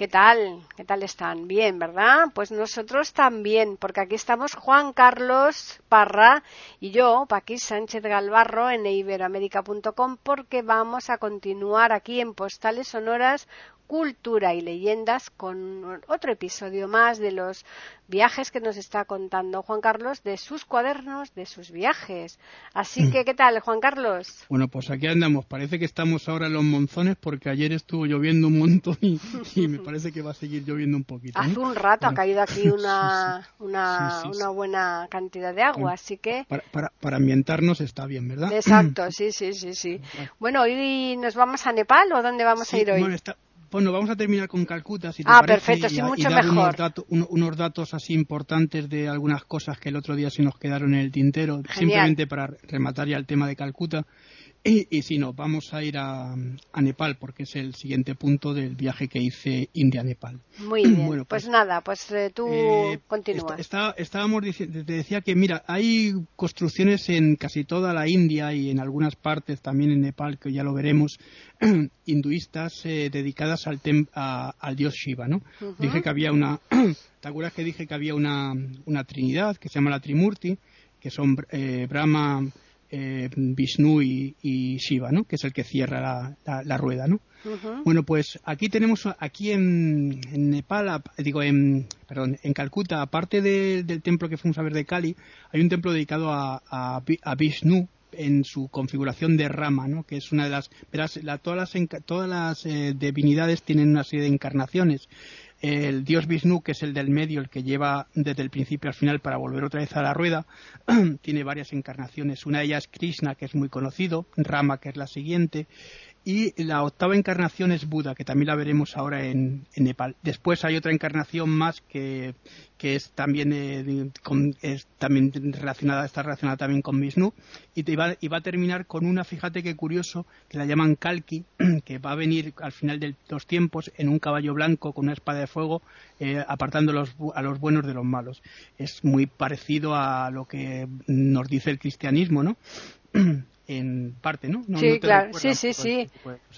¿Qué tal? ¿Qué tal están? Bien, ¿verdad? Pues nosotros también, porque aquí estamos Juan Carlos Parra y yo, Paquis Sánchez Galvarro, en iberoamérica.com, porque vamos a continuar aquí en Postales Sonoras cultura y leyendas con otro episodio más de los viajes que nos está contando Juan Carlos de sus cuadernos, de sus viajes. Así que, ¿qué tal, Juan Carlos? Bueno, pues aquí andamos. Parece que estamos ahora en los monzones porque ayer estuvo lloviendo un montón y, me parece que va a seguir lloviendo un poquito. Hace un rato ha caído aquí una, una, buena cantidad de agua, así que... Para, para, ambientarnos está bien, ¿verdad? Exacto, sí, sí, sí, sí. Bueno, ¿hoy nos vamos a Nepal o dónde vamos a ir hoy? Bueno, vamos a terminar con Calcuta, si te ah, parece, perfecto, sí, mucho mejor. Unos, datos así importantes de algunas cosas que el otro día se nos quedaron en el tintero, simplemente para rematar ya el tema de Calcuta. Y, si no, vamos a ir a, Nepal porque es el siguiente punto del viaje que hice India-Nepal. Muy bien. Bueno, pues, pues, nada, pues eh, tú eh, continúas. estábamos diciendo, te decía que mira, hay construcciones en casi toda la India y en algunas partes también en Nepal, que ya lo veremos, hinduistas eh, dedicadas al, al dios Shiva, ¿no? Dije que había una, ¿te acuerdas que dije que había una, una trinidad que se llama la Trimurti, que son Brahma eh, Vishnu y, Shiva, ¿no? Que es el que cierra la, rueda, ¿no? Bueno, pues aquí tenemos, aquí en, Nepal, digo, en, perdón, en Calcuta, aparte del templo que fuimos a ver de Kali, hay un templo dedicado a, a, Vishnu, en su configuración de rama, ¿no? que es una de las, verás, todas las, todas las eh, divinidades tienen una serie de encarnaciones el dios Vishnu, que es el del medio, el que lleva desde el principio al final para volver otra vez a la rueda, tiene varias encarnaciones. Una de ellas es Krishna, que es muy conocido, Rama, que es la siguiente, y la octava encarnación es Buda, que también la veremos ahora en, Nepal. Después hay otra encarnación más que, es también eh, es también relacionada, está relacionada también con Vishnu, y, te va, y va a terminar con una, fíjate qué curioso, que la llaman Kalki, que va a venir al final de los tiempos en un caballo blanco con una espada de fuego, eh, apartando los, a los buenos de los malos. Es muy parecido a lo que nos dice el cristianismo, ¿no? en parte, ¿no? sí, claro, sí, sí, sí.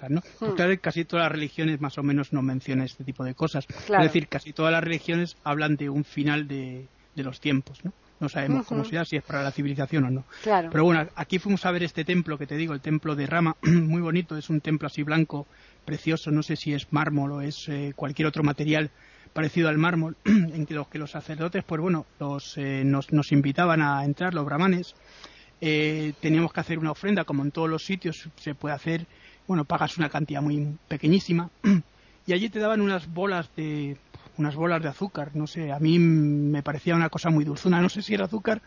¿no? Hmm. casi todas las religiones más o menos no mencionan este tipo de cosas. Es decir, casi todas las religiones hablan de un final de, los tiempos, ¿no? No sabemos cómo será, si es para la civilización o no. Claro. Pero bueno, aquí fuimos a ver este templo que te digo, el templo de Rama, muy bonito, es un templo así blanco, precioso, no sé si es mármol o es eh, cualquier otro material parecido al mármol, en que los que los sacerdotes, pues bueno, los, eh, nos, nos invitaban a entrar, los brahmanes, eh, teníamos que hacer una ofrenda, como en todos los sitios se puede hacer, bueno, pagas una cantidad muy pequeñísima y allí te daban unas bolas de unas bolas de azúcar, no sé, a mí me parecía una cosa muy dulzuna, no sé si era azúcar,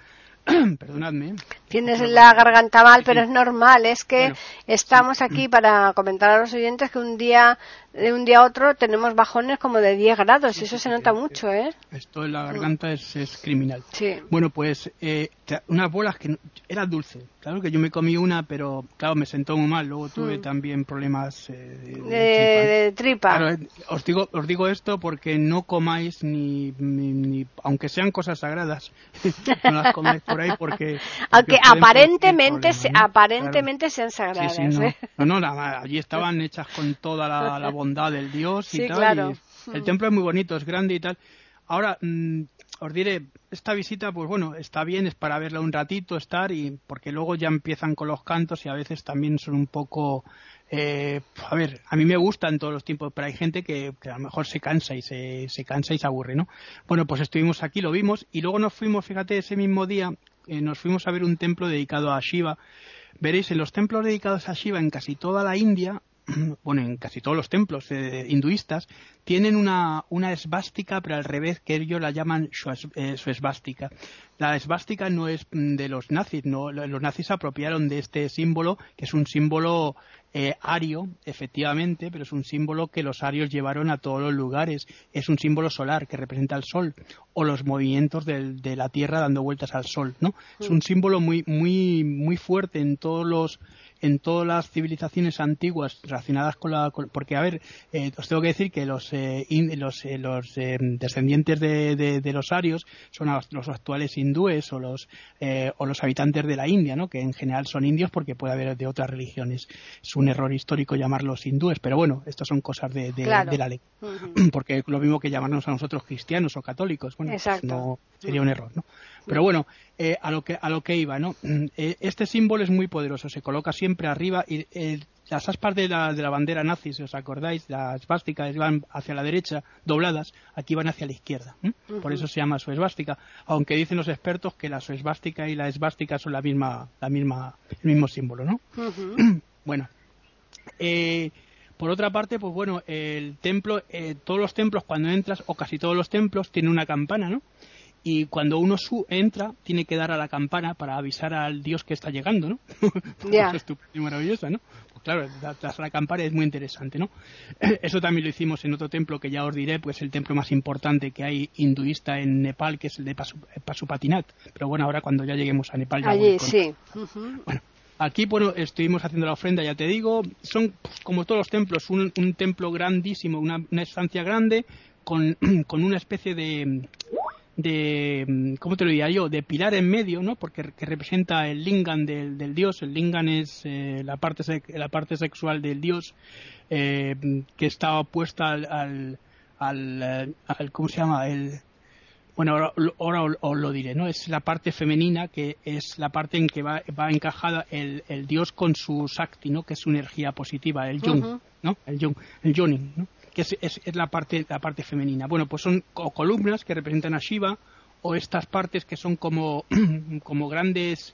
perdonadme. Tienes la garganta mal, pero es normal, es que estamos aquí para comentar a los oyentes que un día de un día a otro tenemos bajones como de 10 grados, y eso se nota mucho, ¿eh? Esto en la garganta es, es criminal. Sí. Bueno, pues eh, unas bolas que era dulce. Claro que yo me comí una, pero claro, me sentó muy mal. Luego tuve mm. también problemas eh, de, tripa. Eh, os digo, os digo esto porque no comáis ni, ni, aunque sean cosas sagradas, no las comáis por ahí porque. Aunque aparentemente, aparentemente sean sagradas. ¿eh? no. no, allí estaban hechas con toda la, la bondad del Dios y tal. el templo es muy bonito, es grande y tal. Ahora, mm, os diré, esta visita, pues bueno, está bien, es para verla un ratito, estar, y porque luego ya empiezan con los cantos y a veces también son un poco, eh, a ver, a mí me gustan todos los tiempos, pero hay gente que, a lo mejor se cansa y se, se, cansa y se aburre, ¿no? Bueno, pues estuvimos aquí, lo vimos, y luego nos fuimos, fíjate, ese mismo día, eh, nos fuimos a ver un templo dedicado a Shiva. Veréis, en los templos dedicados a Shiva en casi toda la India bueno, en casi todos los templos eh, hinduistas, tienen una, una esvástica, pero al revés, que ellos la llaman su, eh, esvástica. La esvástica no es mm, de los nazis, no, los nazis se apropiaron de este símbolo, que es un símbolo eh, ario, efectivamente, pero es un símbolo que los arios llevaron a todos los lugares. Es un símbolo solar que representa el sol o los movimientos de la Tierra dando vueltas al sol, ¿no? Es un símbolo muy, muy, muy fuerte en todos los en todas las civilizaciones antiguas relacionadas con la porque a ver eh, os tengo que decir que los eh, los, eh, los descendientes de, de, los arios son los, actuales hindúes o los o los habitantes de la India no que en general son indios porque puede haber de otras religiones. Es un error histórico llamarlos hindúes pero bueno estas son cosas de, la ley. Porque lo mismo que llamarnos a nosotros cristianos o católicos. Bueno pues no sería un error no pero bueno, eh, a, lo que, a lo que iba, ¿no? Mm, eh, este símbolo es muy poderoso, se coloca siempre arriba y eh, las aspas de la, de la bandera nazi, si os acordáis, las esvásticas van hacia la derecha, dobladas, aquí van hacia la izquierda. Por eso se llama su esvástica, aunque dicen los expertos que la esvástica y la esvástica son la misma, la misma, el mismo símbolo, ¿no? bueno, por otra parte, pues bueno, el templo, todos los templos cuando entras, o casi todos los templos, tienen una campana, ¿no? Y cuando uno su entra tiene que dar a la campana para avisar al dios que está llegando, ¿no? Ya. es estupendo y maravilloso, ¿no? Pues claro, tras la campana es muy interesante, ¿no? Eso también lo hicimos en otro templo que ya os diré, pues el templo más importante que hay hinduista en Nepal, que es el de Pasupatinat. Pero bueno, ahora cuando ya lleguemos a Nepal ya Allí, sí. Bueno, Aquí, bueno, estuvimos haciendo la ofrenda, ya te digo. Son, como todos los templos, un, templo grandísimo, una, estancia grande, con, con, una especie de, de, mm, ¿cómo te lo diría yo?, de pilar en medio, ¿no? Porque que representa el lingam del, del dios. El lingam es eh, la, parte la parte sexual del dios eh, que está opuesta al, al, al, al, ¿cómo se llama? El, bueno, ahora, os lo diré, ¿no? Es la parte femenina que es la parte en que va, va encajada el, el dios con su sakti, ¿no? Que es su energía positiva, el yung, ¿no? El yung, el yoning, ¿no? Que es, la, parte, la parte femenina. Bueno, pues son columnas que representan a Shiva o estas partes que son como, como grandes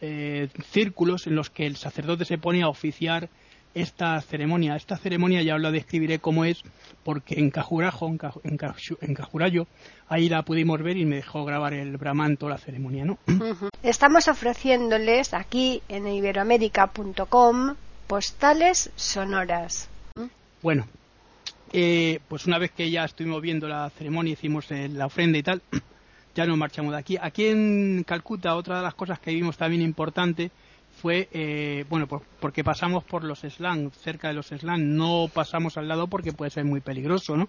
eh, círculos en los que el sacerdote se pone a oficiar esta ceremonia. Esta ceremonia ya os la describiré cómo es, porque en Cajurajo, en, Cajurayo, ahí la pudimos ver y me dejó grabar el Brahman toda la ceremonia, ¿no? Estamos ofreciéndoles aquí en iberoamérica.com postales sonoras. Bueno, eh, pues una vez que ya estuvimos viendo la ceremonia, hicimos eh, la ofrenda y tal, ya nos marchamos de aquí. Aquí en Calcuta, otra de las cosas que vimos también importante fue, eh, bueno, porque pasamos por los slams, cerca de los slams, no pasamos al lado porque puede ser muy peligroso, ¿no?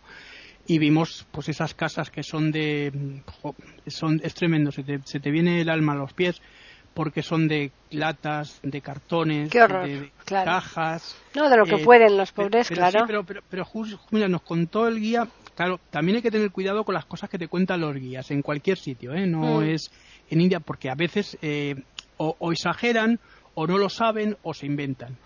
Y vimos, pues, esas casas que son de, son, es tremendo, se te viene el alma a los pies porque son de latas, de cartones, de, cajas. No, de lo que eh, pueden los pobres, claro. pero, pero, pero, mira, nos contó el guía, claro, también hay que tener cuidado con las cosas que te cuentan los guías en cualquier sitio, ¿eh? No mm. es en India, porque a veces eh, o, exageran, o no lo saben, o se inventan.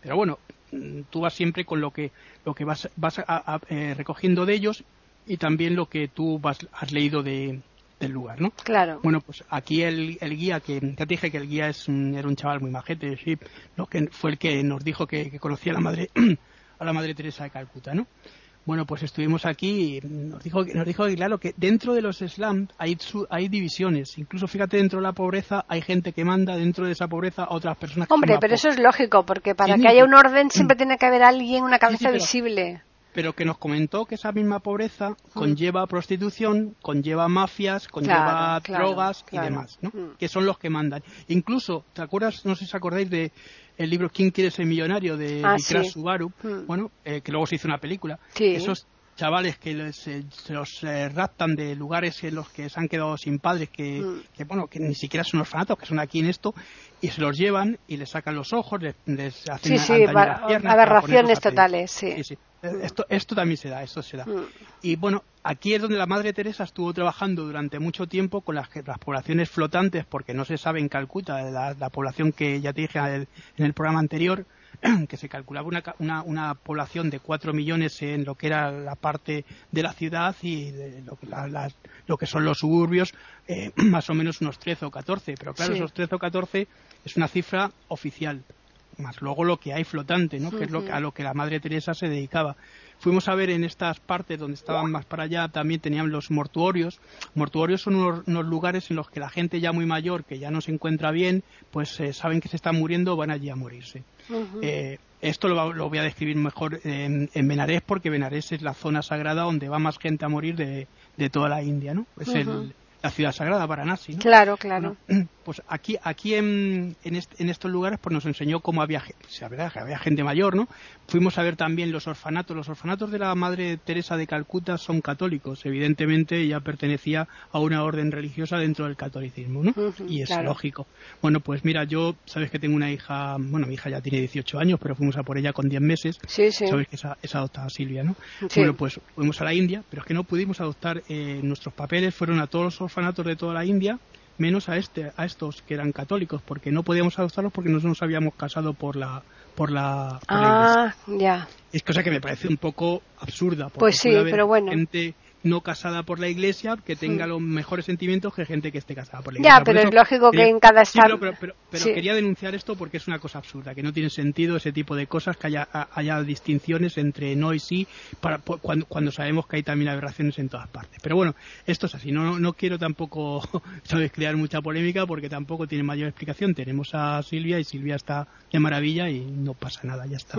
Pero bueno, mm, tú vas siempre con lo que, lo que vas, vas eh, recogiendo de ellos y también lo que tú vas, has leído de, del lugar, ¿no? Claro. Bueno, pues aquí el, el guía, que ya te dije que el guía es era un chaval muy majete, sí, lo que fue el que nos dijo que, conocía a la madre a la madre Teresa de Calcuta, ¿no? Bueno, pues estuvimos aquí y nos dijo, nos dijo que, claro, que dentro de los slums hay, hay divisiones. Incluso, fíjate, dentro de la pobreza hay gente que manda, dentro de esa pobreza otras personas que Hombre, pero eso es lógico, porque para que haya un orden siempre tiene que haber alguien, una cabeza visible pero que nos comentó que esa misma pobreza conlleva prostitución, conlleva mafias, conlleva drogas y demás, ¿no? Que son los que mandan. Incluso, ¿te acuerdas? No sé si os acordáis de el libro ¿Quién quiere ser millonario? de ah, Subaru, bueno, eh, que luego se hizo una película. Esos chavales que les, eh, se los eh, raptan de lugares en los que se han quedado sin padres, que, que, bueno, que ni siquiera son orfanatos, que son aquí en esto, y se los llevan y les sacan los ojos, les, hacen sí, sí, aberraciones totales, sí. sí esto, esto también se da, esto se da. Mm. Y bueno, aquí es donde la Madre Teresa estuvo trabajando durante mucho tiempo con las, las poblaciones flotantes, porque no se sabe en Calcuta, la, población que ya te dije en el, programa anterior, que se calculaba una, una, una, población de 4 millones en lo que era la parte de la ciudad y de lo, lo que son los suburbios, eh, más o menos unos 13 o 14. Pero claro, esos 13 o 14 es una cifra oficial más luego lo que hay flotante, ¿no? que es lo a lo que la Madre Teresa se dedicaba. Fuimos a ver en estas partes donde estaban más para allá, también tenían los mortuorios. Mortuorios son unos, lugares en los que la gente ya muy mayor, que ya no se encuentra bien, pues eh, saben que se están muriendo, van allí a morirse. Eh, esto lo, voy a describir mejor en, en, Benarés porque Benarés es la zona sagrada donde va más gente a morir de, de toda la India, ¿no? Es el, la ciudad sagrada para ¿no? Claro, claro. pues aquí, aquí en, en, estos lugares pues nos enseñó cómo había, había gente mayor, ¿no? Fuimos a ver también los orfanatos. Los orfanatos de la Madre Teresa de Calcuta son católicos. Evidentemente ella pertenecía a una orden religiosa dentro del catolicismo, ¿no? y es lógico. Bueno, pues mira, yo, sabes que tengo una hija, bueno, mi hija ya tiene 18 años, pero fuimos a por ella con 10 meses. Sí, sí. Sabes que es, adoptada Silvia, ¿no? Bueno, pues fuimos a la India, pero es que no pudimos adoptar eh, nuestros papeles, fueron a todos los orfanatos de toda la India, menos a este, a estos que eran católicos, porque no podíamos adoptarlos porque no nos habíamos casado por la por la, ah, ya. Es cosa que me parece un poco absurda. Pues sí, pero bueno no casada por la iglesia que tenga los mejores sentimientos que gente que esté casada por la iglesia. Ya, pero es lógico que en cada estado. pero, quería denunciar esto porque es una cosa absurda, que no tiene sentido ese tipo de cosas, que haya, haya distinciones entre no y sí, para, cuando, cuando sabemos que hay también aberraciones en todas partes. Pero bueno, esto es así. No, no quiero tampoco ¿sabes? crear mucha polémica porque tampoco tiene mayor explicación. Tenemos a Silvia y Silvia está de maravilla y no pasa nada, ya está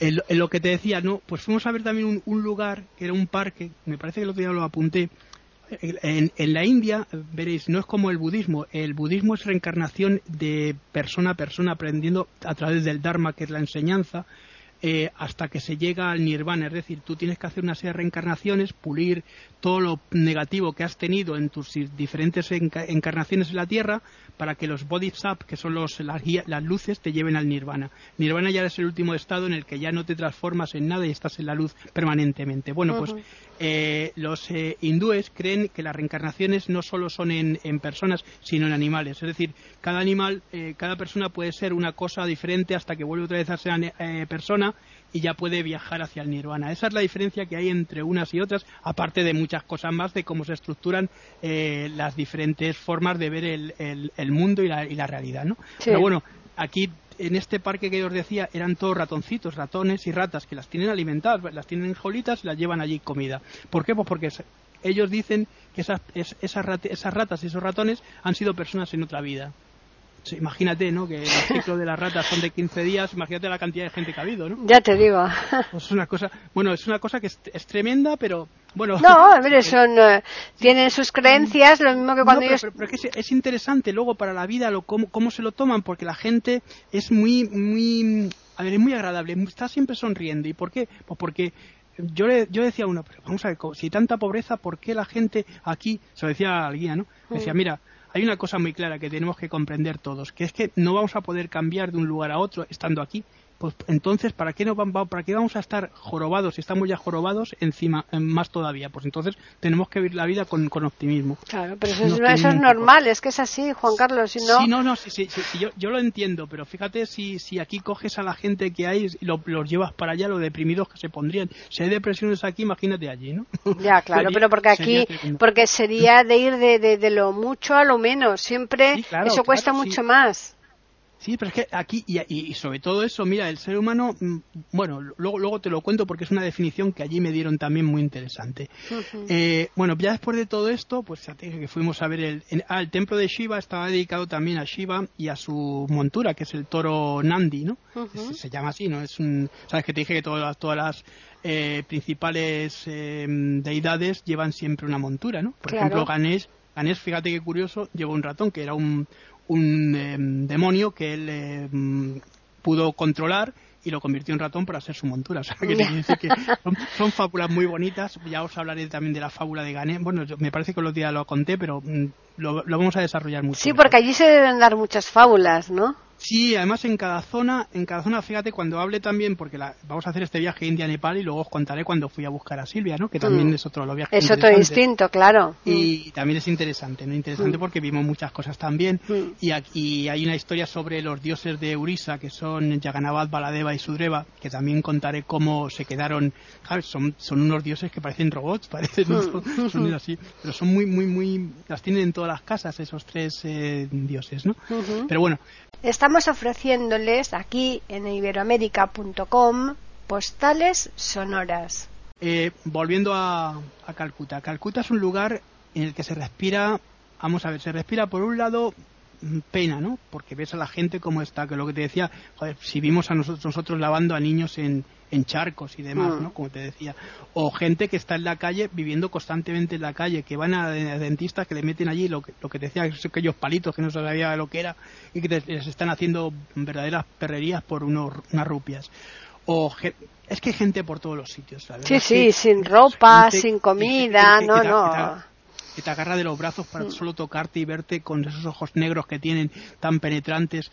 en, lo que te decía, no, pues fuimos a ver también un, lugar que era un parque, me parece que el otro día lo apunté. En, en, la India, veréis, no es como el budismo. El budismo es reencarnación de persona a persona, aprendiendo a través del Dharma, que es la enseñanza, eh, hasta que se llega al nirvana. Es decir, tú tienes que hacer una serie de reencarnaciones, pulir todo lo negativo que has tenido en tus diferentes encarnaciones en la Tierra para que los bodhisattvas, que son los, las, las, luces, te lleven al nirvana. Nirvana ya es el último estado en el que ya no te transformas en nada y estás en la luz permanentemente. Bueno, pues eh, los eh, hindúes creen que las reencarnaciones no solo son en, personas, sino en animales. Es decir, cada animal, eh, cada persona puede ser una cosa diferente hasta que vuelve otra vez a ser persona y ya puede viajar hacia el nirvana. Esa es la diferencia que hay entre unas y otras, aparte de muchas cosas más de cómo se estructuran las diferentes formas de ver el, mundo y la, realidad. ¿no? Pero bueno, aquí en este parque que os decía eran todos ratoncitos, ratones y ratas que las tienen alimentadas, las tienen en jolitas y las llevan allí comida. ¿Por qué? Pues porque ellos dicen que esas, esas, ratas y esos ratones han sido personas en otra vida. Imagínate, ¿no? Que el ciclo de las ratas son de 15 días, imagínate la cantidad de gente que ha habido, ¿no? Ya te digo. Pues es una cosa, bueno, es una cosa que es tremenda, pero bueno, no, a son, eh, tienen sus creencias, lo mismo que cuando ellos... Pero, es, interesante luego para la vida lo, cómo, cómo, se lo toman, porque la gente es muy, muy, a ver, es muy agradable, está siempre sonriendo. ¿Y por qué? Pues porque yo, le, yo decía a uno, pero vamos a ver, si hay tanta pobreza, ¿por qué la gente aquí, se lo decía al guía, ¿no? Decía, mm. mira, hay una cosa muy clara que tenemos que comprender todos, que es que no vamos a poder cambiar de un lugar a otro estando aquí pues entonces, ¿para qué, no, ¿para qué vamos a estar jorobados? Si estamos ya jorobados, encima, más todavía. Pues entonces tenemos que vivir la vida con, es Juan Carlos. Si no... Sí, no, no, sí, sí, yo, yo, lo entiendo, pero fíjate si, si aquí coges a la gente que hay y los llevas para allá, lo deprimidos que se pondrían. Si hay depresiones aquí, imagínate allí, ¿no? Ya, claro, pero porque aquí, porque sería de ir de, de, lo mucho a lo menos. Siempre eso cuesta mucho más. Sí, pero es que aquí, y, sobre todo eso, mira, el ser humano, mm, bueno, luego, luego te lo cuento porque es una definición que allí me dieron también muy interesante. Eh, bueno, ya después de todo esto, pues ya te dije que fuimos a ver el, ah, el templo de Shiva, estaba dedicado también a Shiva y a su montura, que es el toro Nandi, ¿no? se, llama así, ¿no? Es un, sabes que te dije que todas, todas las eh, principales eh, deidades llevan siempre una montura, ¿no? Por ejemplo, Ganesh, Ganesh, fíjate qué curioso, llevó un ratón que era un, un em, demonio que él em, pudo controlar y lo convirtió en ratón para ser su montura. O sea, que, que son, fábulas muy bonitas. Ya os hablaré también de la fábula de Gané. Bueno, me parece que los días lo conté, pero mm, lo, lo, vamos a desarrollar mucho. Sí, porque allí se deben dar muchas fábulas, ¿no? Sí, además en cada zona, en cada zona, fíjate, cuando hable también, porque la, vamos a hacer este viaje India-Nepal y luego os contaré cuando fui a buscar a Silvia, ¿no? Que también mm. es otro lo viaje Es otro distinto, claro. Y mm. también es interesante, ¿no? Interesante mm. porque vimos muchas cosas también. Y aquí hay una historia sobre los dioses de Urisa, que son Yaganabad, Baladeva y Sudreva, que también contaré cómo se quedaron. Son, son unos dioses que parecen robots, parecen, son, así, pero son muy, muy, muy. Las tienen en todas las casas esos tres eh, dioses, ¿no? Pero bueno, Estamos ofreciéndoles aquí en iberoamérica.com postales sonoras. Eh, volviendo a, a, Calcuta. Calcuta es un lugar en el que se respira, vamos a ver, se respira por un lado pena, ¿no? Porque ves a la gente como está, que lo que te decía, joder, si vimos a nosotros, nosotros lavando a niños en, en charcos y demás, Mm. ¿no? Como te decía. O gente que está en la calle, viviendo constantemente en la calle, que van a, a dentistas que le meten allí lo que, lo que te decía, aquellos palitos que no se sabía lo que era y que te- les están haciendo verdaderas perrerías por unos, unas rupias. O es que hay gente por todos los sitios, verdad Sí, sí, sin ropa, gente sin comida, no, no. Que te- agarra de los brazos para solo tocarte y verte con esos ojos negros que tienen tan penetrantes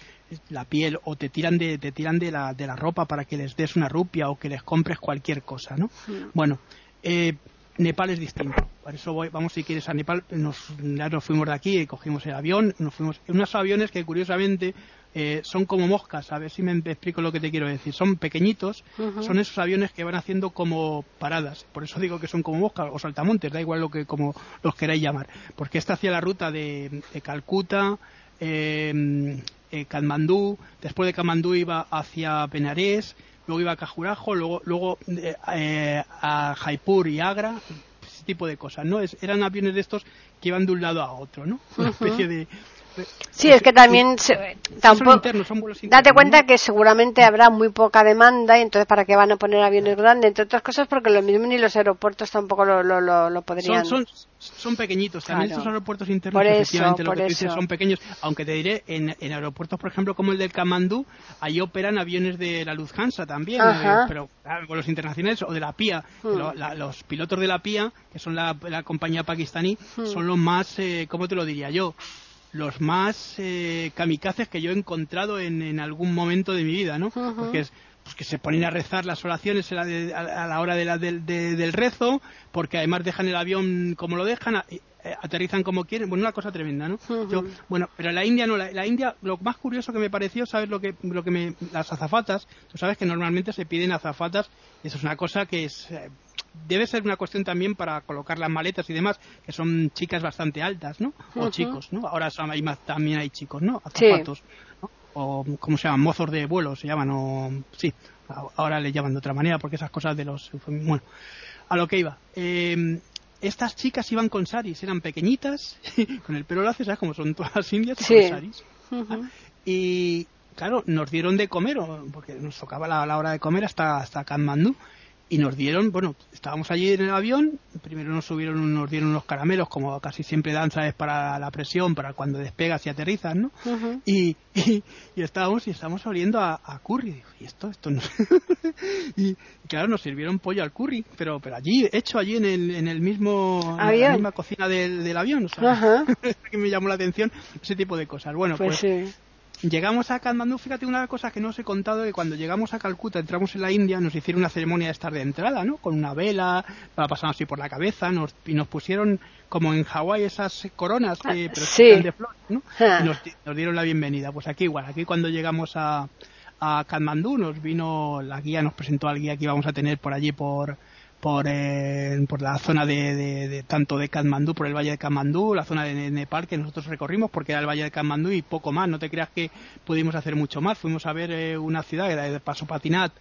la piel o te tiran de te tiran de la de la ropa para que les des una rupia o que les compres cualquier cosa no bueno eh, Nepal es distinto. Por eso voy, vamos si quieres a Nepal. Nos ya nos fuimos de aquí cogimos el avión nos fuimos en unos aviones que curiosamente eh, son como moscas a ver si me explico lo que te quiero decir son pequeñitos son esos aviones que van haciendo como paradas. Por eso digo que son como moscas o saltamontes, da igual lo que como los queráis llamar. Porque esta hacía la ruta de, de Calcuta, eh, eh, Katmandú, después de Katmandú iba hacia Benarés, luego iba a Cajurajo, luego, luego eh, eh, a Jaipur y Agra, ese tipo de cosas, ¿no? Es- eran aviones de estos que iban de un lado a otro, ¿no? Una especie de... Sí, es que también se- tampoco internos, Date cuenta que seguramente habrá muy poca demanda y entonces para qué van a poner aviones grandes, entre otras cosas porque lo mismo ni los aeropuertos tampoco lo, lo, lo, lo podrían. Son, son, son pequeñitos. También Claro. estos aeropuertos internos, eso, efectivamente, lo que tú dices, eso. son pequeños. Aunque te diré, en, en aeropuertos, por ejemplo, como el del Kamandú, ahí operan aviones de la Lufthansa también, eh, pero claro, los internacionales o de la PIA. Hmm. la- los pilotos de la PIA, que son la, la compañía pakistaní, Hmm. son los más, eh, ¿cómo te lo diría yo? Los más eh, kamikazes que yo he encontrado en, en algún momento de mi vida, ¿no? Porque es, pues que se ponen a rezar las oraciones a la, de- hora de la, del, de- del rezo, porque además dejan el avión como lo dejan, a- eh, aterrizan como quieren, bueno, una cosa tremenda, ¿no? Yo, bueno, pero la India no, la, la India, lo más curioso que me pareció, ¿sabes lo que, lo que me, las azafatas, tú sabes que normalmente se piden azafatas, eso es una cosa que es, eh, debe ser una cuestión también para colocar las maletas y demás, que son chicas bastante altas, ¿no? O chicos, ¿no? Ahora son- hay más, también hay chicos, ¿no? Sí. Azafatos, ¿no? O, ¿cómo se llaman? Mozos de vuelo se llaman, o, sí, ahora le llaman de otra manera, porque esas cosas de los, bueno, a lo que iba. Eh, estas chicas iban con saris, eran pequeñitas, con el pelo lacio, ¿sabes? Como son todas las indias, Sí. con saris. Ujú. Y claro, nos dieron de comer, porque nos tocaba la, la hora de comer hasta, hasta Katmandú. Y nos dieron, bueno, estábamos allí en el avión, primero nos subieron, nos dieron unos caramelos, como casi siempre dan, ¿sabes? Para la presión, para cuando despegas y aterrizas, ¿no? Y, y, y estábamos y estábamos oliendo a, a curry. Digo, ¿y esto? Esto no. y claro, nos sirvieron pollo al curry, pero pero allí, hecho allí en el, en el mismo, en la misma cocina del, del avión. O sea, que me llamó la atención ese tipo de cosas. Bueno, Pues pues, sí. Llegamos a Katmandú, fíjate una de las cosas que no os he contado, que cuando llegamos a Calcuta, entramos en la India, nos hicieron una ceremonia de estar de entrada, ¿no? Con una vela, la pasamos así por la cabeza, nos, y nos pusieron como en Hawái esas coronas, que, Ah, pero sí. que de flores, ¿no? Ah. Y nos, nos dieron la bienvenida. Pues aquí igual, aquí cuando llegamos a, a Katmandú, nos vino la guía, nos presentó al guía que íbamos a tener por allí por por, eh, por la zona de, de- tanto de Katmandú, por el valle de Katmandú, la zona de Nepal que nosotros recorrimos porque era el valle de Katmandú y poco más, no te creas que pudimos hacer mucho más, fuimos a ver eh, una ciudad, era de Pasopatinat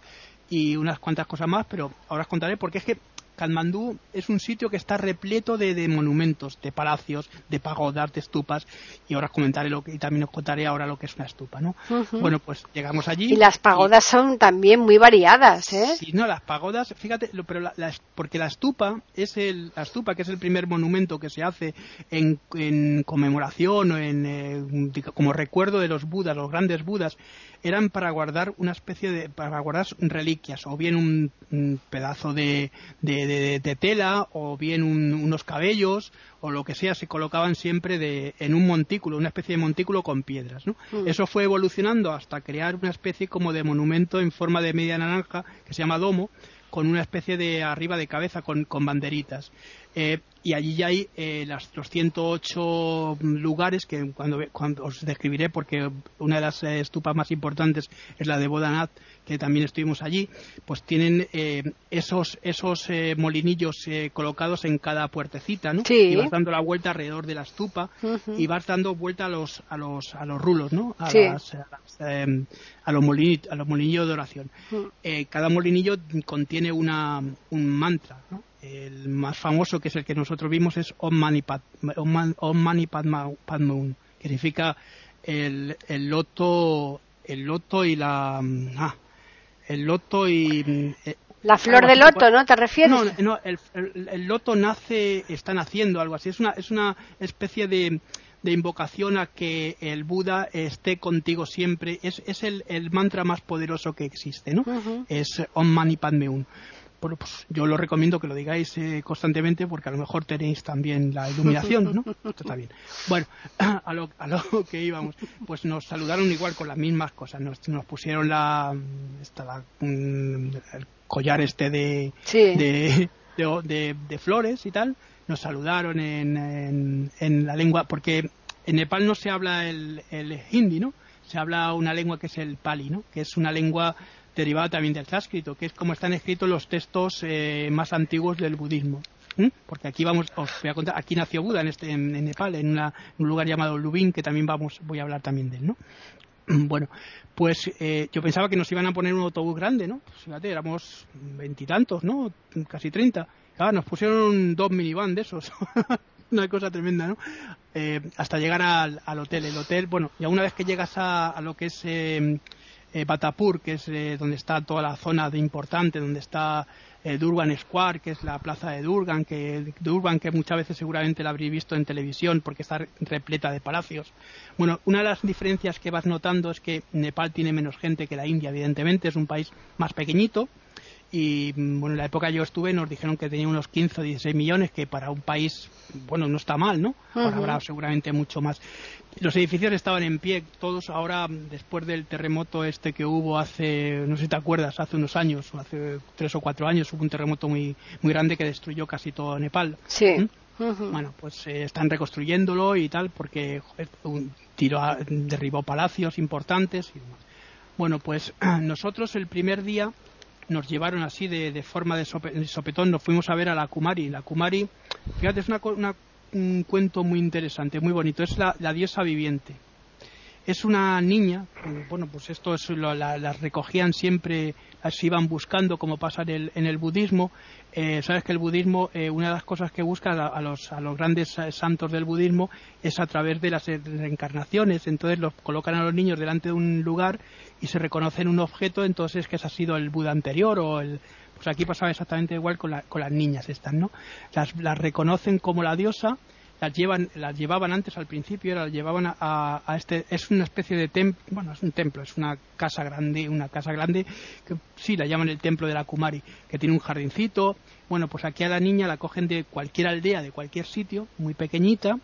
y unas cuantas cosas más, pero ahora os contaré porque es que Katmandú es un sitio que está repleto de, de monumentos, de palacios, de pagodas, de estupas, y ahora os comentaré lo que, y también os contaré ahora lo que es una estupa, ¿no? Bueno, pues llegamos allí. Y las pagodas son también muy variadas, ¿eh? Sí, no, las pagodas, fíjate, lo- pero la, la- porque la estupa es el la estupa que es el primer monumento que se hace en, en conmemoración o en eh, como recuerdo de los budas, los grandes budas, eran para guardar una especie de para guardar reliquias o bien un, un pedazo de, de, de- de tela o bien un- unos cabellos o lo que sea se colocaban siempre de, en un montículo, una especie de montículo con piedras, ¿no? Mm. Eso fue evolucionando hasta crear una especie como de monumento en forma de media naranja que se llama domo con una especie de arriba de cabeza con, con banderitas. Eh, y allí ya hay eh, las, los 108 lugares que cuando, cuando os describiré, porque una de las eh, estupas más importantes es la de Bodanat, que también estuvimos allí, pues tienen eh, esos, esos eh, molinillos eh, colocados en cada puertecita, ¿no? Sí. Y vas dando la vuelta alrededor de la estupa y vas dando vuelta a los, a los, a los rulos, ¿no? A, Sí. las- a las, em, a los molini- a los molinillos de oración. Eh, cada molinillo contiene una, un mantra, ¿no? El más famoso, que es el que nosotros vimos, es Om Mani, Pad- Om Man- Om Mani Padma, Padme Hum, que significa el, el loto, el loto y la, ah, el loto y eh, la flor de loto, ¿no? ¿Te refieres? No, no el, el, loto nace, está naciendo, algo así. Es una, es una especie de, de invocación a que el Buda esté contigo siempre. Es, es el, el mantra más poderoso que existe, ¿no? Es Om Mani Padme Hum bueno, pues yo lo recomiendo que lo digáis eh, constantemente porque a lo mejor tenéis también la iluminación, ¿no? Esto está bien. Bueno, a lo, a lo que íbamos, pues nos saludaron igual con las mismas cosas. Nos, nos pusieron la, esta, mm, el collar este de, de, de, flores y tal. Nos saludaron en, en, la lengua, porque en Nepal no se habla el, el hindi, ¿no? Se habla una lengua que es el pali, ¿no? Que es una lengua derivada también del sánscrito, que es como están escritos los textos eh, más antiguos del budismo. Porque aquí vamos, os voy a contar, aquí nació Buda en, este, en, Nepal, en, un lugar llamado Lubin, que también vamos, voy a hablar también de él, ¿no? Bueno, pues eh, yo pensaba que nos iban a poner un autobús grande, ¿no? Pues fíjate, éramos veintitantos, ¿no? Casi treinta. Claro, nos pusieron dos minivan de esos. una cosa tremenda, ¿no? Eh, hasta llegar al, hotel. El hotel, bueno, ya una vez que llegas a, a lo que es eh, Batapur, que es eh, donde está toda la zona de importante, donde está eh, Durban Square, que es la plaza de Durban, que, Durban, que muchas veces seguramente la habréis visto en televisión porque está repleta de palacios. Bueno, una de las diferencias que vas notando es que Nepal tiene menos gente que la India, evidentemente, es un país más pequeñito y mm, bueno, en la época yo estuve nos dijeron que tenía unos 15 o 16 millones, que para un país, bueno, no está mal, ¿no? Ahora habrá seguramente mucho más. Los edificios estaban en pie, todos ahora, después del terremoto este que hubo hace, no sé si te acuerdas, hace unos años, o hace tres o cuatro años, hubo un terremoto muy, muy grande que destruyó casi todo Nepal. Sí. ¿Mm? Bueno, pues eh, están reconstruyéndolo y tal, porque un tiro derribó palacios importantes y demás. Bueno, pues nosotros el primer día nos llevaron así de, forma de, sopetón, nos fuimos a ver a la Kumari. La Kumari, fíjate, es un cuento muy interesante, muy bonito, es la, diosa viviente. Es una niña, bueno, pues esto es, las recogían siempre, las iban buscando, como pasa en el, en el budismo, eh, sabes que el budismo, eh, una de las cosas que busca a, los, a los grandes eh, santos del budismo es a través de las reencarnaciones. Entonces los colocan a los niños delante de un lugar y se reconocen un objeto, entonces que ese ha sido el Buda anterior o el. Pues aquí pasaba exactamente igual con, con las niñas estas, ¿no? Las, las reconocen como la diosa las llevan las llevaban antes al principio las llevaban a, este es una especie de templo bueno es un templo es una casa grande una casa grande que sí la llaman el templo de la Kumari que tiene un jardincito. Bueno pues aquí a la niña la cogen de cualquier aldea de cualquier sitio muy pequeñita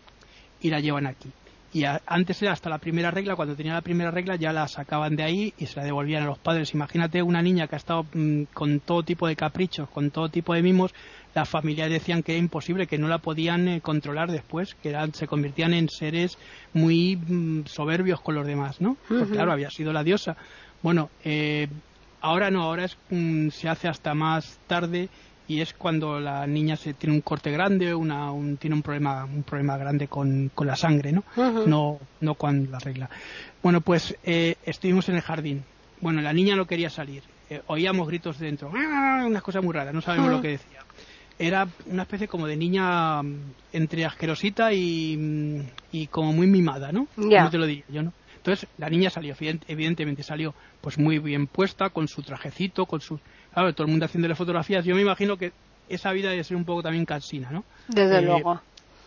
y la llevan aquí y antes era hasta la primera regla, cuando tenía la primera regla ya la sacaban de ahí y se la devolvían a los padres. Imagínate una niña que ha estado mm, con todo tipo de caprichos, con todo tipo de mimos, las familias decían que era imposible, que no la podían eh, controlar después, que eran, se convertían en seres muy mm, soberbios con los demás, ¿no? Pues claro, había sido la diosa. Bueno, eh, ahora no, ahora es, mm, se hace hasta más tarde y es cuando la niña se tiene un corte grande, una, un, tiene un problema, un problema grande con, con la sangre, ¿no? No, no con la regla. Bueno, pues eh, estuvimos en el jardín. Bueno, la niña no quería salir. Eh, oíamos gritos dentro, ¡Ah! unas cosas muy raras, no sabemos lo que decía. Era una especie como de niña mm, entre asquerosita y, mm, y como muy mimada, ¿no? No te lo digo yo, ¿no? Entonces la niña salió, evidentemente salió pues muy bien puesta, con su trajecito, con su claro, todo el mundo haciéndole fotografías. Yo me imagino que esa vida debe ser un poco también cansina, ¿no? Desde eh, luego.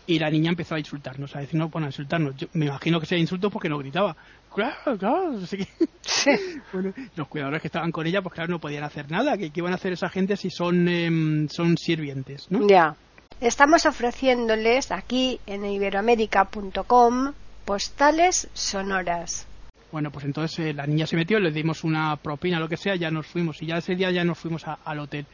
Y la niña empezó a insultarnos, a decirnos, bueno, a insultarnos. Yo me imagino que sea insulto porque no gritaba. Claro, claro. Así que... Sí. bueno, los cuidadores que estaban con ella, pues claro, no podían hacer nada. ¿Qué, iban a hacer esa gente si son, em, son sirvientes, no? Ya. Estamos ofreciéndoles aquí en iberoamérica.com postales sonoras. Bueno, pues entonces eh, la niña se metió, le dimos una propina, lo que sea, ya nos fuimos. Y ya ese día ya nos fuimos al hotel.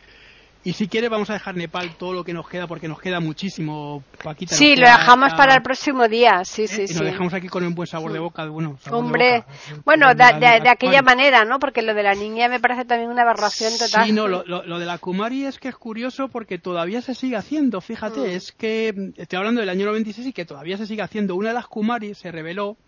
Y si quiere vamos a dejar Nepal todo lo que nos queda porque nos queda muchísimo, Paquita. Sí, lo dejamos para el próximo día, sí, ¿Eh? sí, y sí. nos dejamos aquí con un buen sabor de boca, bueno. Hombre, bueno, de, de, aquella manera, ¿no? Porque lo de la niña me parece también una aberración total. Sí, no, lo, lo, de la Kumari es que es curioso porque todavía se sigue haciendo, fíjate, mm. es que estoy hablando del año 96 y que todavía se sigue haciendo. Una de las Kumari se reveló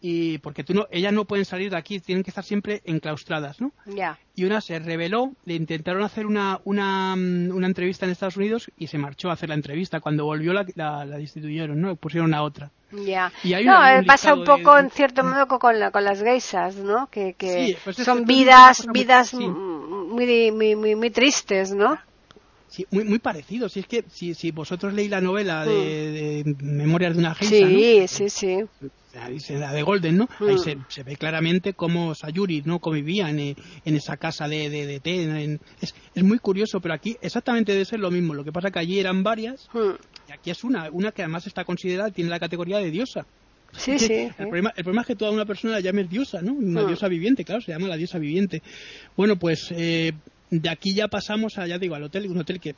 y porque tú no, ellas no pueden salir de aquí, tienen que estar siempre enclaustradas, ¿no? Ya. Y una se rebeló, le intentaron hacer una, una, mm, una entrevista en Estados Unidos y se marchó a hacer la entrevista. Cuando volvió la, la, la destituyeron, ¿no? Pusieron a otra. Ya. No, un eh, pasa un poco de- en cierto modo co- con, la- con las geisas, ¿no? Que, que Sí, pues es son vidas, muy- vidas sí. mm, muy, muy, muy, muy tristes, ¿no? Sí, muy, muy parecido. Si es que si, si vosotros leéis la novela de, de Memorias de una geisha, ¿no? Sí, sí, sí. La, la de Golden, ¿no? Ahí se, se ve claramente cómo Sayuri no convivían en, en esa casa de, de, de té. en- es, es muy curioso, pero aquí exactamente debe ser lo mismo. Lo que pasa que allí eran varias Mm. y aquí es una, una que además está considerada, tiene la categoría de diosa. Sí, sí. El, problema, el problema es que toda una persona la llames diosa, ¿no? Una Mm. diosa viviente, claro, se llama la diosa viviente. Bueno, pues eh, de aquí ya pasamos a, ya digo, al hotel, un hotel que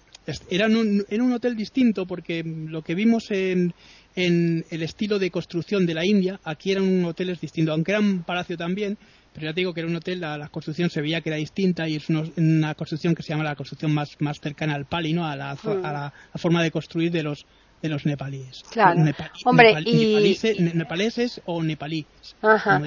era un, era un hotel distinto porque lo que vimos en, en el estilo de construcción de la India, aquí eran hoteles distintos, aunque era un palacio también, pero ya te digo que era un hotel, la, la construcción se veía que era distinta y es uno- una construcción que se llama la construcción más, más cercana al pali, ¿no? A la, Mm. a la- la forma de construir de los de los nepalíes. Claro. Nepalí- Hombre, nepal- y- nepaleses o nepalíes. Ajá.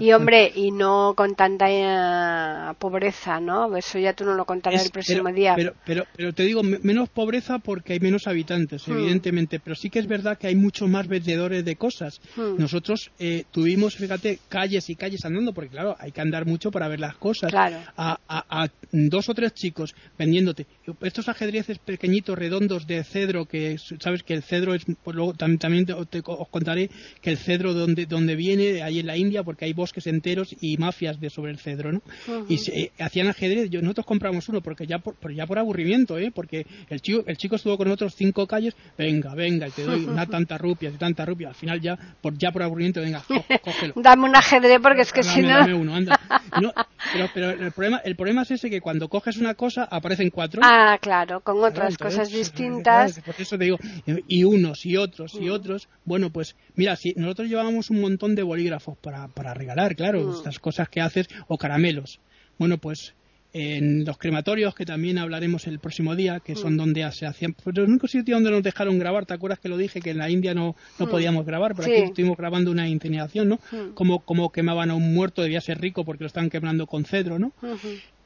Y hombre, y no con tanta eh, pobreza, ¿no? Eso ya tú no lo contarás Es- el próximo pero, día. Pero, pero, pero te digo, me- menos pobreza porque hay menos habitantes, Hmm. evidentemente. Pero sí que es verdad que hay muchos más vendedores de cosas. Hmm. Nosotros eh, tuvimos, fíjate, calles y calles andando, porque claro, hay que andar mucho para ver las cosas. Claro. A, a- a dos o tres chicos vendiéndote estos ajedrezes pequeñitos, redondos de cedro, que sabes que el cedro es, pues luego tam- también te- te- os contaré que el cedro donde, donde viene, ahí en la India, porque hay bosques enteros y mafias de sobre el cedro, ¿no? Y se- eh, hacían ajedrez, yo, nosotros compramos uno, porque ya por, ya por aburrimiento, ¿eh? Porque el chico, el chico estuvo con nosotros cinco calles, venga, venga, y te doy una tanta rupias y tanta rupias, al final ya por, ya por aburrimiento, venga, có- cógelo. Dame un ajedrez porque es que si no... dame uno, anda. No- pero pero el, problema, el problema es ese que cuando coges una cosa aparecen cuatro. Ah, claro, con otras cosas distintas. claro, Por eso te digo, y unos y otros Mm. y otros. Bueno, pues mira, si nosotros llevábamos un montón de bolígrafos para, para regalar, claro, Mm. estas cosas que haces, o caramelos. Bueno, pues en los crematorios, que también hablaremos el próximo día, que son Mm. donde se hacían. Pues el único sitio donde nos dejaron grabar, ¿te acuerdas que lo dije? Que en la India no, no Mm. podíamos grabar, pero Sí. aquí estuvimos grabando una incineración, ¿no? Mm. Como, como quemaban a un muerto, debía ser rico porque lo estaban quemando con cedro, ¿no?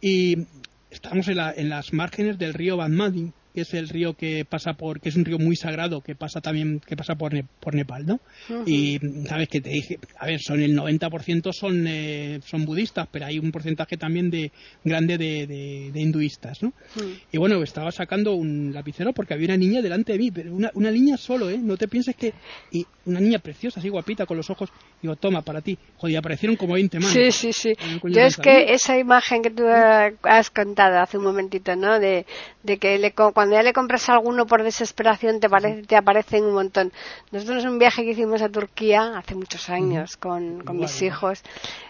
Y estamos en, la- en las márgenes del río Badmadi, que es el río que pasa por, que es un río muy sagrado, que pasa también, que pasa por, Ne- por Nepal, ¿no? Ujú. Y sabes que te dije, a ver, son el 90% son eh, son budistas, pero hay un porcentaje también de grande de, de- de hinduistas, ¿no? Mm. Y bueno, estaba sacando un lapicero porque había una niña delante de mí, pero una, una niña solo, ¿eh? No te pienses que... Y una niña preciosa, así guapita, con los ojos. Digo, toma, para ti. Joder, aparecieron como 20 manos. Sí, sí, sí. Yo es que esa imagen que tú has contado hace un momentito, ¿no? De, de que le co- cuando ya le compras a alguno por desesperación te, parece, te aparecen un montón. Nosotros en un viaje que hicimos a Turquía hace muchos años con, con mis hijos,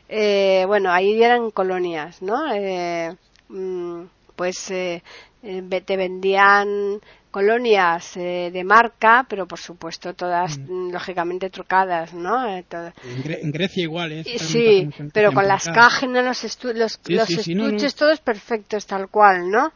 eh, bueno, ahí eran colonias, ¿no? Eh, mm, pues eh, eh, te vendían colonias eh, de marca, pero por supuesto todas mm, lógicamente trucadas, ¿no? Eh, En, Gre- en Grecia igual, ¿eh? Sí, pero con las cágenas, los, estu- los, Sí, los sí, sí, no, no. estuches, todos perfectos, tal cual, ¿no?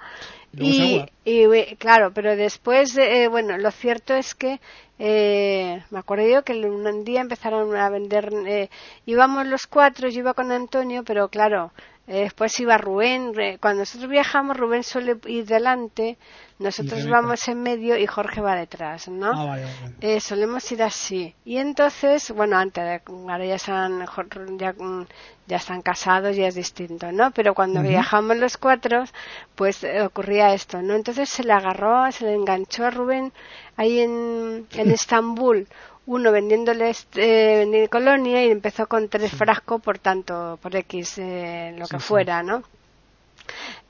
Y, y, eh, claro, pero después, eh, bueno, lo cierto es que eh, me acuerdo yo que un día empezaron a vender, eh, íbamos los cuatro, yo iba con Antonio, pero claro, eh, después iba Rubén, cuando nosotros viajamos Rubén suele ir delante, nosotros vamos en medio y Jorge va detrás, ¿no? Ah, vale, vale. Eh, solemos ir así. Y entonces, bueno, antes, ahora ya, están, ya, mm, ya están casados y es distinto, ¿no? Pero cuando viajamos los cuatro, pues eh, ocurría esto, ¿no? Entonces se le agarró, se le enganchó a Rubén ahí en, en Estambul uno vendiéndole este, vendiendo colonia y empezó con tres frascos por tanto, por X, eh, lo que Sí, sí. fuera, ¿no?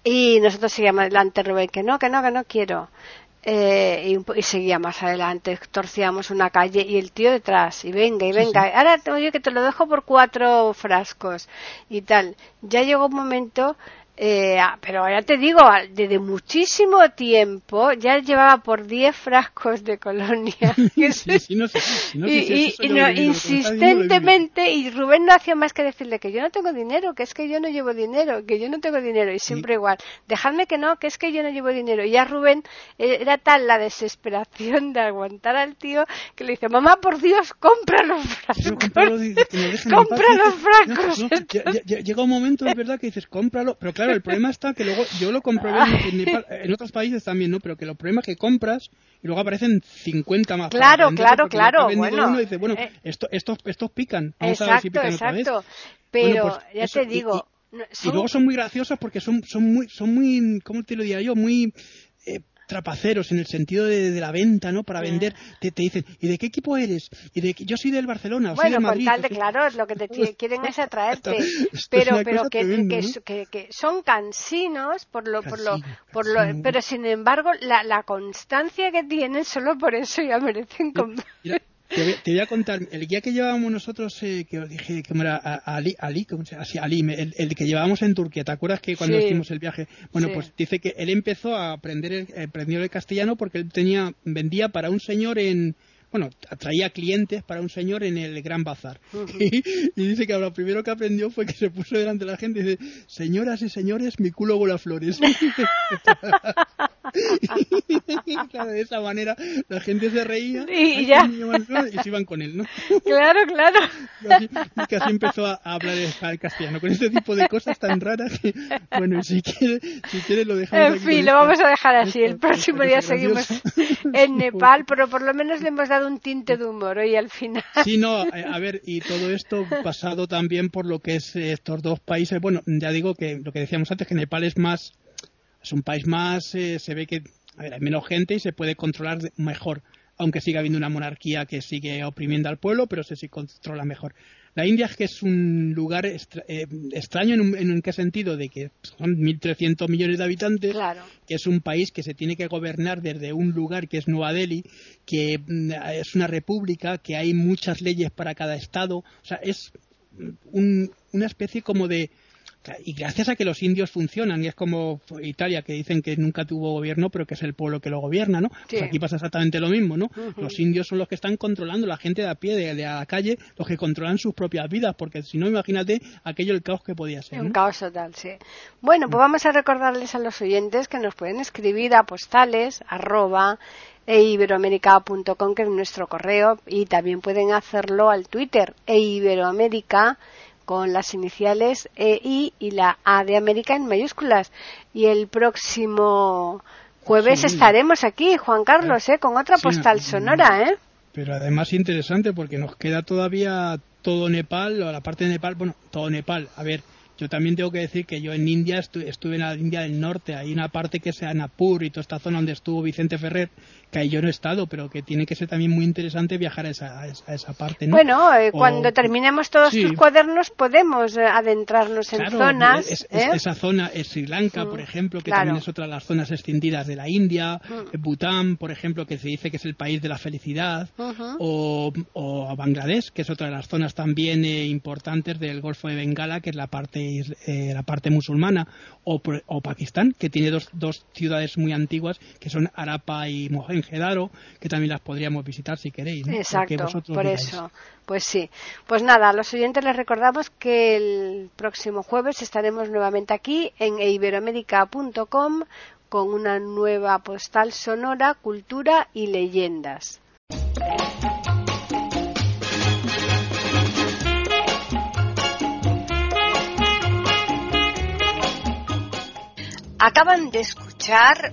Y nosotros seguíamos adelante, Rubén, que no, que no, que no quiero. Eh, y, y seguía más adelante, torcíamos una calle y el tío detrás, y venga, y venga, ahora oye que te lo dejo por cuatro frascos y tal. Ya llegó un momento Eh, ah, pero ya te digo, desde muchísimo tiempo ya llevaba por 10 frascos de colonia. y insistentemente, y Rubén no hacía más que decirle que yo no tengo dinero, que es que yo no llevo dinero, que yo no tengo dinero, y siempre igual, dejadme que no, que es que yo no llevo dinero. Y ya Rubén eh, era tal la desesperación de aguantar al tío que le dice, mamá, por Dios, compra los frascos. compra los frascos. Llega un momento, es verdad, que dices, cómpralo, pero claro, el problema está que luego yo lo comprobé en, en otros países también, ¿no? Pero que los problemas que compras y luego aparecen 50 más. Claro, claro, claro. Bueno, uno dice, bueno, eh, esto, estos, estos pican. Vamos exacto, a ver si pican exacto. Otra vez. Pero pues ya te digo. Y, luego son muy graciosos porque son, son muy, son muy, ¿cómo te lo diría yo? Muy eh, trapaceros en el sentido de, de la venta, ¿no? Para vender, te, te, dicen, ¿y de qué equipo eres? Y de yo soy del Barcelona, o bueno, soy del Madrid. Bueno, claro, es lo que te quieren es atraerte, pero pero que, que, que, son cansinos por lo por lo por lo, pero sin embargo la, la constancia que tienen solo por eso ya merecen comprar. Te voy, a contar, el guía que llevábamos nosotros, eh, que os dije que era Ali, Ali, ¿cómo se llama? Ali el, que llevábamos en Turquía, ¿te acuerdas que cuando hicimos el viaje? Bueno, pues dice que él empezó a aprender el, aprendió el castellano porque él tenía, vendía para un señor en, bueno, atraía clientes para un señor en el Gran Bazar. y, dice que lo primero que aprendió fue que se puso delante de la gente y dice, señoras y señores, mi culo vuela flores. y claro, de esa manera la gente se reía y, ya. y se iban con él, ¿no? claro, claro. Y así, empezó a hablar el castellano, con este tipo de cosas tan raras que, bueno, si quieres, si quiere lo dejamos En fin, lo vamos a dejar así. El próximo día seguimos en Nepal, pero por lo menos le hemos dado un tinte de humor hoy al final. Sí, no, eh, a ver, y todo esto pasado también por lo que es estos dos países. Bueno, ya digo que lo que decíamos antes, que Nepal es más, es un país más, eh, se ve que hay menos gente y se puede controlar mejor, aunque siga habiendo una monarquía que sigue oprimiendo al pueblo, pero se sí controla mejor. La India es que es un lugar eh, extraño en, en, qué sentido, de que son 1.300 millones de habitantes, que es un país que se tiene que gobernar desde un lugar que es Nueva Delhi, que mm, es una república, que hay muchas leyes para cada estado, o sea, es una especie como de y gracias a que los indios funcionan, y es como Italia, que dicen que nunca tuvo gobierno, pero que es el pueblo que lo gobierna, ¿no? Pues aquí pasa exactamente lo mismo, ¿no? Los indios son los que están controlando, la gente de a pie, de, la calle, los que controlan sus propias vidas, porque si no, imagínate aquello el caos que podía ser. Un caos total, sí. Bueno, pues vamos a recordarles a los oyentes que nos pueden escribir a postales, arroba, eiberoamerica.com, que es nuestro correo, y también pueden hacerlo al Twitter, eiberoamerica con las iniciales EI y la A de América en mayúsculas. Y el próximo jueves estaremos aquí, Juan Carlos, ¿eh? con otra postal sonora. ¿eh? Pero además interesante porque nos queda todavía todo Nepal, o la parte de Nepal, bueno, todo Nepal. A ver, yo también tengo que decir que yo en India estuve en la India del Norte, hay una parte que es Anapur y toda esta zona donde estuvo Vicente Ferrer, que ahí yo no he estado, pero que tiene que ser también muy interesante viajar a esa, a esa, parte. ¿no? Bueno, eh, cuando terminemos todos tus cuadernos podemos eh, adentrarnos en zonas. ¿eh? esa zona es Sri Lanka, por mm, ejemplo, que también es otra de las zonas extendidas de la India, mm. Bután, por ejemplo, que se dice que es el país de la felicidad, o, o Bangladesh, que es otra de las zonas también importantes del Golfo de Bengala, que es la parte eh, la parte musulmana, o, o, Pakistán, que tiene dos, dos ciudades muy antiguas, que son Arapa y Mohenjo-Daro, que también las podríamos visitar si queréis. Exacto, por eso. Pues sí. Pues nada, a los oyentes les recordamos que el próximo jueves estaremos nuevamente aquí en iberoamérica.com con una nueva postal sonora, cultura y leyendas. Acaban de escuchar